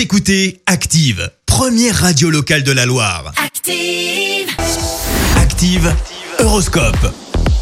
Vous écoutez Active, première radio locale de la Loire. Active. Active, Horoscope.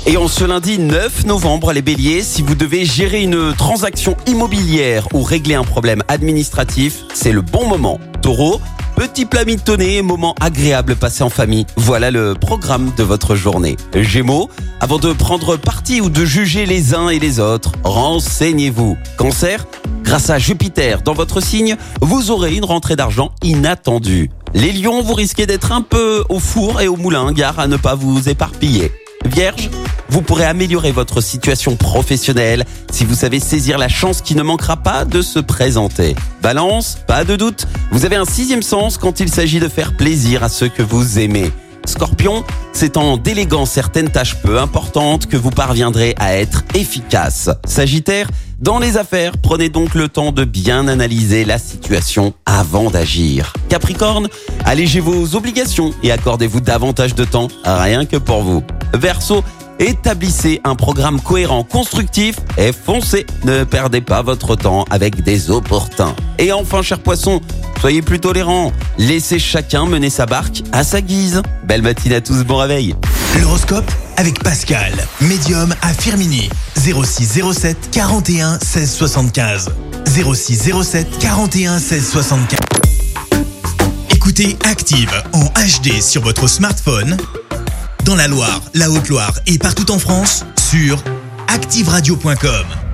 Et en ce lundi 9 novembre, les béliers, si vous devez gérer une transaction immobilière ou régler un problème administratif, c'est le bon moment. Taureau, petit plat mitonné, moment agréable passé en famille. Voilà le programme de votre journée. Gémeaux, avant de prendre parti ou de juger les uns et les autres, renseignez-vous. Cancer, grâce à Jupiter dans votre signe, vous aurez une rentrée d'argent inattendue. Les lions, vous risquez d'être un peu au four et au moulin, gare à ne pas vous éparpiller. Vierge, vous pourrez améliorer votre situation professionnelle si vous savez saisir la chance qui ne manquera pas de se présenter. Balance, pas de doute, vous avez un sixième sens quand il s'agit de faire plaisir à ceux que vous aimez. Scorpion, c'est en déléguant certaines tâches peu importantes que vous parviendrez à être efficace. Sagittaire, dans les affaires, prenez donc le temps de bien analyser la situation avant d'agir. Capricorne, allégez vos obligations et accordez-vous davantage de temps, rien que pour vous. Verseau, établissez un programme cohérent, constructif et foncez. Ne perdez pas votre temps avec des opportuns. Et enfin, cher poisson, soyez plus tolérants. Laissez chacun mener sa barque à sa guise. Belle matinée à tous, bon réveil. L'horoscope avec Pascal, médium à Firmini. 06 07 41 16 75. 06 07 41 16 75. Écoutez Active en HD sur votre smartphone, dans la Loire, la Haute-Loire et partout en France, sur activeradio.com.